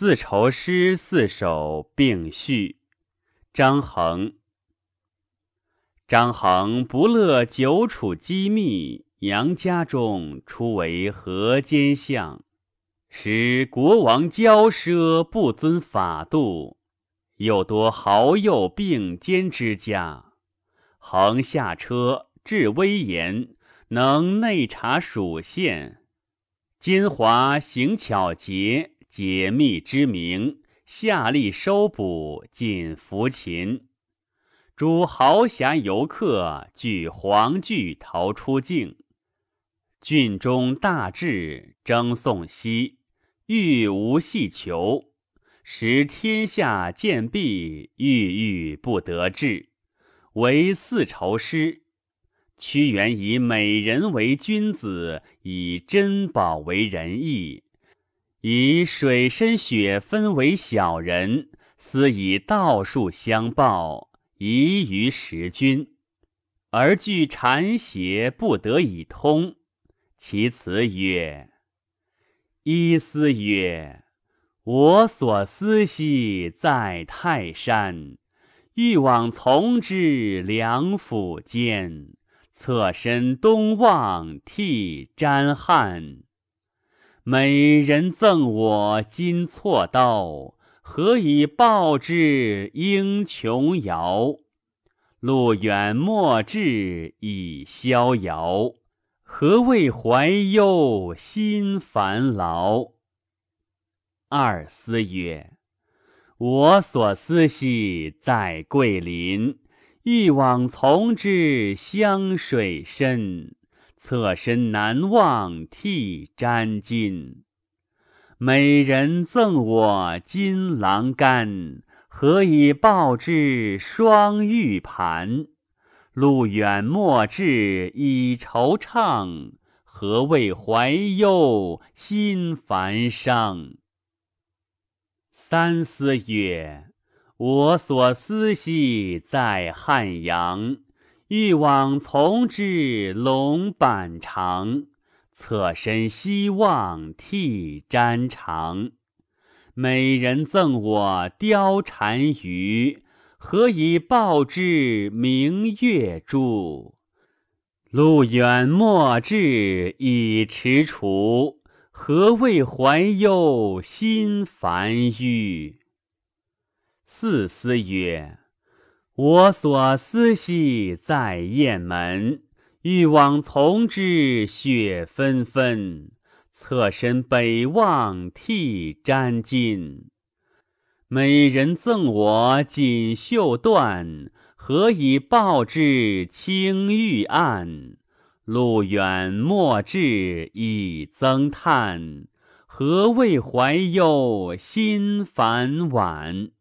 四愁诗四首并序。张衡。张衡不乐久处机密，杨家中初为河间相，使国王骄奢，不遵法度，又多豪幼并肩之家。衡下车，至威严，能内察属县。金华行巧捷。解密之名，下吏收捕，尽服秦。诸豪侠游客据黄具逃出境。郡中大治，征宋西，欲无细求，使天下见弊，郁郁不得志。为四愁诗。屈原以美人为君子，以珍宝为仁义。以水深雪分为小人，思以道术相报，宜于时君，而惧禅邪不得以通。其辞曰：“伊思曰，我所思兮在泰山，欲往从之，梁府间，侧身东望，涕沾汗。”美人赠我金错刀，何以报之？应琼瑶。路远莫至已逍遥，何为怀忧心烦劳？二思曰：我所思兮在桂林，欲往从之，湘水深。侧身难忘，涕沾襟。美人赠我金郎干，何以报之？双玉盘。路远莫至，已惆怅。何为怀忧心烦伤？三思曰：我所思兮在汉阳。欲往从之，龙板长。侧身西望，涕沾裳。美人赠我貂蝉羽，何以报之？明月珠。路远莫至，以踟蹰。何为怀忧心烦郁？四思曰。我所思兮在雁门，欲往从之，雪纷纷。侧身北望，涕沾襟。美人赠我锦绣缎，何以报之？青玉案。路远莫至，已增叹。何为怀忧心烦惋？